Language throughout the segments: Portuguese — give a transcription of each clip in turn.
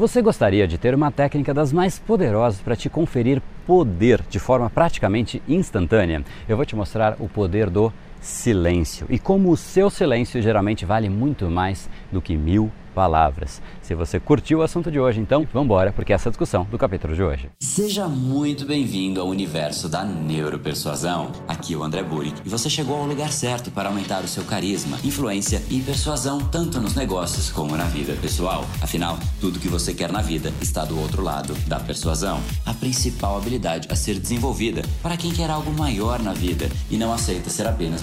Você gostaria de ter uma técnica das mais poderosas para te conferir poder de forma praticamente instantânea? Eu vou te mostrar o poder do silêncio e como o seu silêncio geralmente vale muito mais do que mil palavras. Se você curtiu o assunto de hoje, então vamos embora, porque essa é a discussão do capítulo de hoje. Seja muito bem-vindo ao universo da neuropersuasão. Aqui é o André Burick e você chegou ao lugar certo para aumentar o seu carisma, influência e persuasão tanto nos negócios como na vida pessoal. Afinal, tudo que você quer na vida está do outro lado da persuasão. A principal habilidade a ser desenvolvida para quem quer algo maior na vida e não aceita ser apenas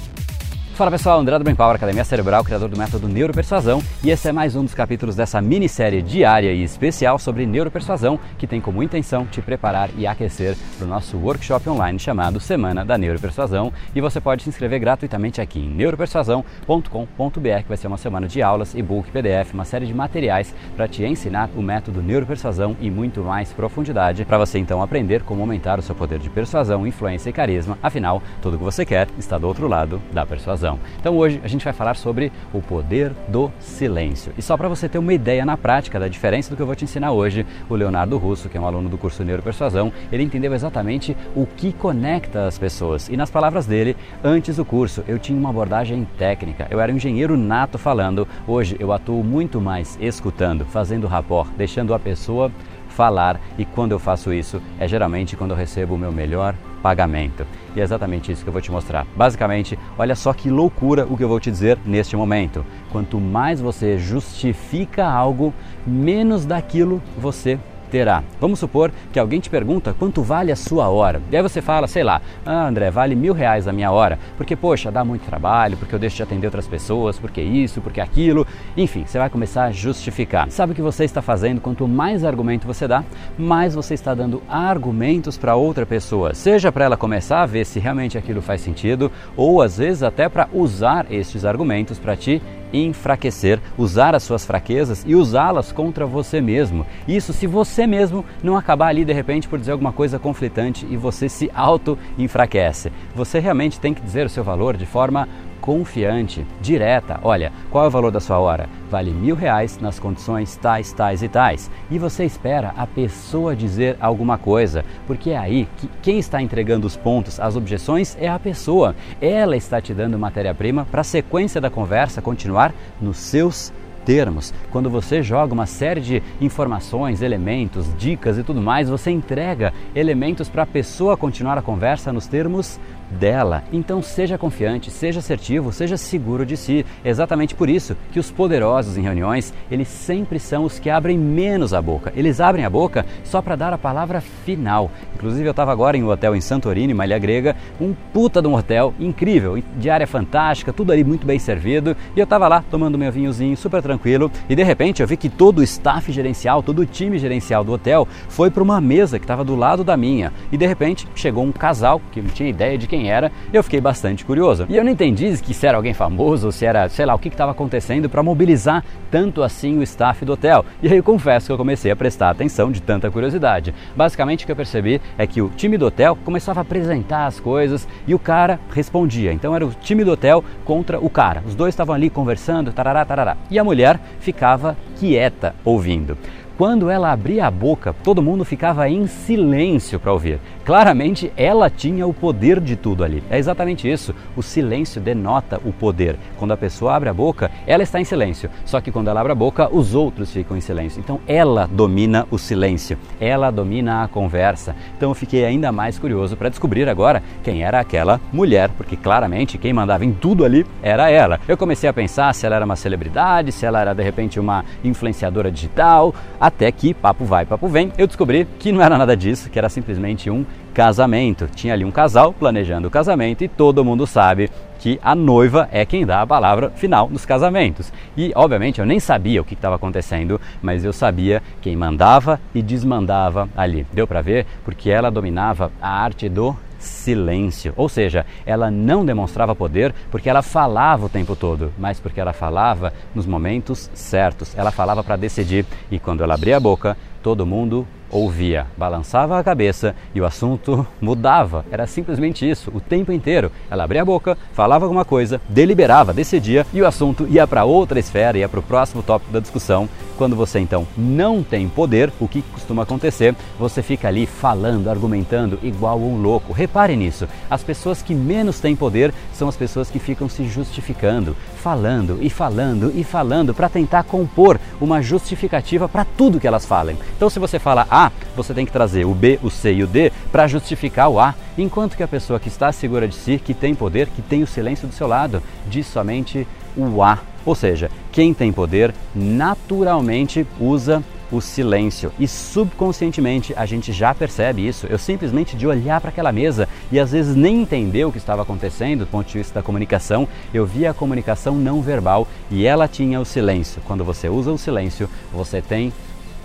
Fala pessoal, André do Brain Power, Academia Cerebral, criador do método Neuropersuasão, e esse é mais um dos capítulos dessa minissérie diária e especial sobre neuropersuasão, que tem como intenção te preparar e aquecer para o nosso workshop online chamado Semana da Neuropersuasão. E você pode se inscrever gratuitamente aqui em neuropersuasão.com.br, que vai ser uma semana de aulas, e-book, PDF, uma série de materiais para te ensinar o método Neuropersuasão e muito mais profundidade, para você então aprender como aumentar o seu poder de persuasão, influência e carisma. Afinal, tudo o que você quer está do outro lado da persuasão. Então hoje a gente vai falar sobre o poder do silêncio. E só para você ter uma ideia na prática da diferença do que eu vou te ensinar hoje, o Leonardo Russo, que é um aluno do curso Neuropersuasão, ele entendeu exatamente o que conecta as pessoas. E nas palavras dele, antes do curso eu tinha uma abordagem técnica, eu era um engenheiro nato falando, hoje eu atuo muito mais escutando, fazendo rapport, deixando a pessoa falar e quando eu faço isso é geralmente quando eu recebo o meu melhor pagamento. E é exatamente isso que eu vou te mostrar. Basicamente, olha só que loucura o que eu vou te dizer neste momento. Quanto mais você justifica algo, menos daquilo você terá. Vamos supor que alguém te pergunta quanto vale a sua hora. E aí você fala, sei lá, ah, André, vale mil reais a minha hora, porque, poxa, dá muito trabalho, porque eu deixo de atender outras pessoas, porque isso, porque aquilo. Enfim, você vai começar a justificar. Sabe o que você está fazendo? Quanto mais argumento você dá, mais você está dando argumentos para outra pessoa. Seja para ela começar a ver se realmente aquilo faz sentido, ou às vezes até para usar estes argumentos para te enfraquecer, usar as suas fraquezas e usá-las contra você mesmo. Isso se você mesmo não acabar ali de repente por dizer alguma coisa conflitante e você se auto-enfraquece. Você realmente tem que dizer o seu valor de forma confiante, direta. Olha, qual é o valor da sua hora? Vale mil reais nas condições tais, tais e tais. E você espera a pessoa dizer alguma coisa, porque é aí que quem está entregando os pontos, as objeções, é a pessoa. Ela está te dando matéria-prima para a sequência da conversa continuar nos seus termos. Quando você joga uma série de informações, elementos, dicas e tudo mais, você entrega elementos para a pessoa continuar a conversa nos termos dela. Então seja confiante, seja assertivo, seja seguro de si. É exatamente por isso que os poderosos em reuniões, eles sempre são os que abrem menos a boca. Eles abrem a boca só para dar a palavra final. Inclusive eu estava agora em um hotel em Santorini, uma ilha grega, um puta de um hotel incrível, de área fantástica, tudo ali muito bem servido. E eu estava lá tomando meu vinhozinho super tranquilo e de repente eu vi que todo o staff gerencial, todo o time gerencial do hotel foi para uma mesa que estava do lado da minha. E de repente chegou um casal que não tinha ideia de quem quem era, eu fiquei bastante curioso. E eu não entendi que se era alguém famoso, se era, sei lá, o que estava acontecendo para mobilizar tanto assim o staff do hotel. E aí eu confesso que eu comecei a prestar atenção de tanta curiosidade. Basicamente o que eu percebi é que o time do hotel começava a apresentar as coisas e o cara respondia. Então era o time do hotel contra o cara. Os dois estavam ali conversando, tarará, tarará. E a mulher ficava quieta ouvindo. Quando ela abria a boca, todo mundo ficava em silêncio para ouvir. Claramente, ela tinha o poder de tudo ali. É exatamente isso. O silêncio denota o poder. Quando a pessoa abre a boca, ela está em silêncio. Só que quando ela abre a boca, os outros ficam em silêncio. Então, ela domina o silêncio. Ela domina a conversa. Então, eu fiquei ainda mais curioso para descobrir agora quem era aquela mulher, porque claramente quem mandava em tudo ali era ela. Eu comecei a pensar se ela era uma celebridade, se ela era de repente uma influenciadora digital. Até que, papo vai, papo vem, eu descobri que não era nada disso, que era simplesmente um casamento. Tinha ali um casal planejando o casamento e todo mundo sabe que a noiva é quem dá a palavra final nos casamentos. E, obviamente, eu nem sabia o que estava acontecendo, mas eu sabia quem mandava e desmandava ali. Deu para ver? Porque ela dominava a arte do silêncio. Ou seja, ela não demonstrava poder porque ela falava o tempo todo, mas porque ela falava nos momentos certos. Ela falava para decidir e quando ela abria a boca, todo mundo ouvia, balançava a cabeça e o assunto mudava. Era simplesmente isso, o tempo inteiro. Ela abria a boca, falava alguma coisa, deliberava, decidia e o assunto ia para outra esfera, ia para o próximo tópico da discussão. Quando você então não tem poder, o que costuma acontecer? Você fica ali falando, argumentando igual um louco. Repare nisso. As pessoas que menos têm poder são as pessoas que ficam se justificando, falando e falando e falando para tentar compor uma justificativa para tudo que elas falem. Então, se você fala A, você tem que trazer o B, o C e o D para justificar o A, enquanto que a pessoa que está segura de si, que tem poder, que tem o silêncio do seu lado, diz somente o A. Ou seja, quem tem poder naturalmente usa o silêncio. E subconscientemente a gente já percebe isso. Eu simplesmente de olhar para aquela mesa e às vezes nem entender o que estava acontecendo do ponto de vista da comunicação, eu via a comunicação não verbal e ela tinha o silêncio. Quando você usa o silêncio, você tem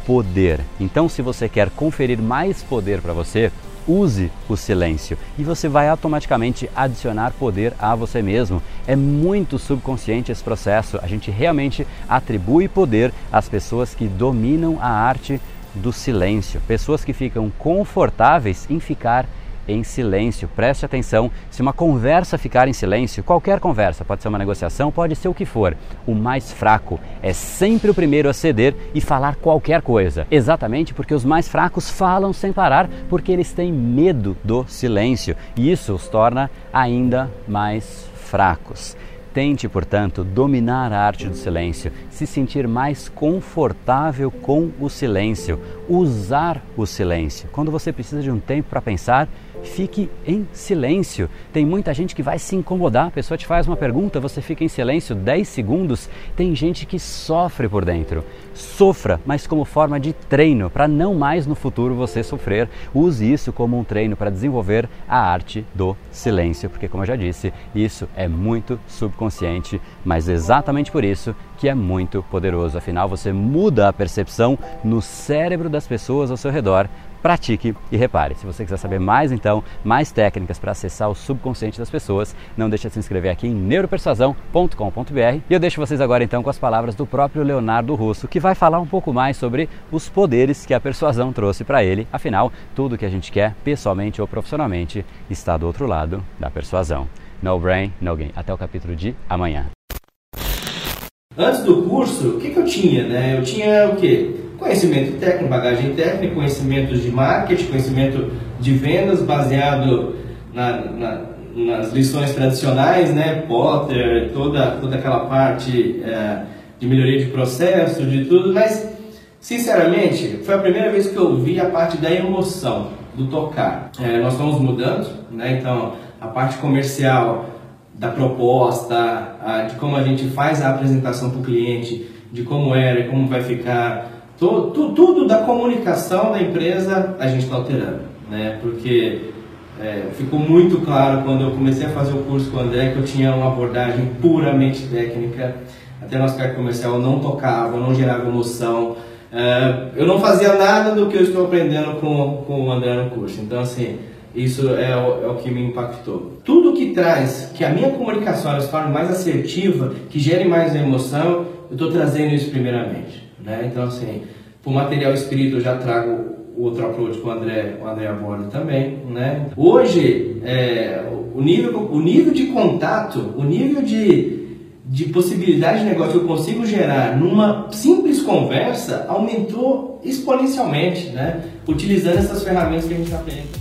poder. Então, se você quer conferir mais poder para você, use o silêncio e você vai automaticamente adicionar poder a você mesmo. É muito subconsciente esse processo. A gente realmente atribui poder às pessoas que dominam a arte do silêncio, pessoas que ficam confortáveis em ficar em silêncio. Preste atenção, se uma conversa ficar em silêncio, qualquer conversa, pode ser uma negociação, pode ser o que for, o mais fraco é sempre o primeiro a ceder e falar qualquer coisa. Exatamente porque os mais fracos falam sem parar, porque eles têm medo do silêncio e isso os torna ainda mais fracos. Tente, portanto, dominar a arte do silêncio, se sentir mais confortável com o silêncio, usar o silêncio. Quando você precisa de um tempo para pensar, fique em silêncio. Tem muita gente que vai se incomodar, a pessoa te faz uma pergunta, você fica em silêncio 10 segundos. Tem gente que sofre por dentro. Sofra, mas como forma de treino, para não mais no futuro você sofrer. Use isso como um treino para desenvolver a arte do silêncio, porque, como eu já disse, isso é muito subconsciente, mas exatamente por isso que é muito poderoso. Afinal, você muda a percepção no cérebro das pessoas ao seu redor pratique e repare. Se você quiser saber mais, então, mais técnicas para acessar o subconsciente das pessoas, não deixe de se inscrever aqui em neuropersuasão.com.br. E eu deixo vocês agora então com as palavras do próprio Leonardo Russo, que vai falar um pouco mais sobre os poderes que a persuasão trouxe para ele. Afinal, tudo que a gente quer, pessoalmente ou profissionalmente, está do outro lado da persuasão. No brain, no gain. Até o capítulo de amanhã. Antes do curso, o que, que eu tinha? Né? Eu tinha o quê? Conhecimento técnico, bagagem técnica, conhecimentos de marketing, conhecimento de vendas baseado na, na, nas lições tradicionais, né? Potter, toda, toda aquela parte é, de melhoria de processo, de tudo, mas sinceramente foi a primeira vez que eu vi a parte da emoção, do tocar. É, nós estamos mudando, né? Então a parte comercial da proposta, de como a gente faz a apresentação para o cliente, de como era e como vai ficar tudo, tudo da comunicação da empresa a gente está alterando, né? Porque é, ficou muito claro quando eu comecei a fazer o curso com o André que eu tinha uma abordagem puramente técnica. Até nosso cargo comercial eu não tocava, não gerava emoção. É, eu não fazia nada do que eu estou aprendendo com, com o André no curso. Então, assim, isso é o, é o que me impactou. Tudo que traz que a minha comunicação se torne mais assertiva, que gere mais emoção, eu estou trazendo isso primeiramente. Né? Então, assim, o material espírito eu já trago o outro approach com o André, o André aborda também, né? Hoje, é, o, nível, o nível de contato, o nível de, de possibilidade de negócio que eu consigo gerar numa simples conversa aumentou exponencialmente, né? Utilizando essas ferramentas que a gente está aprendendo.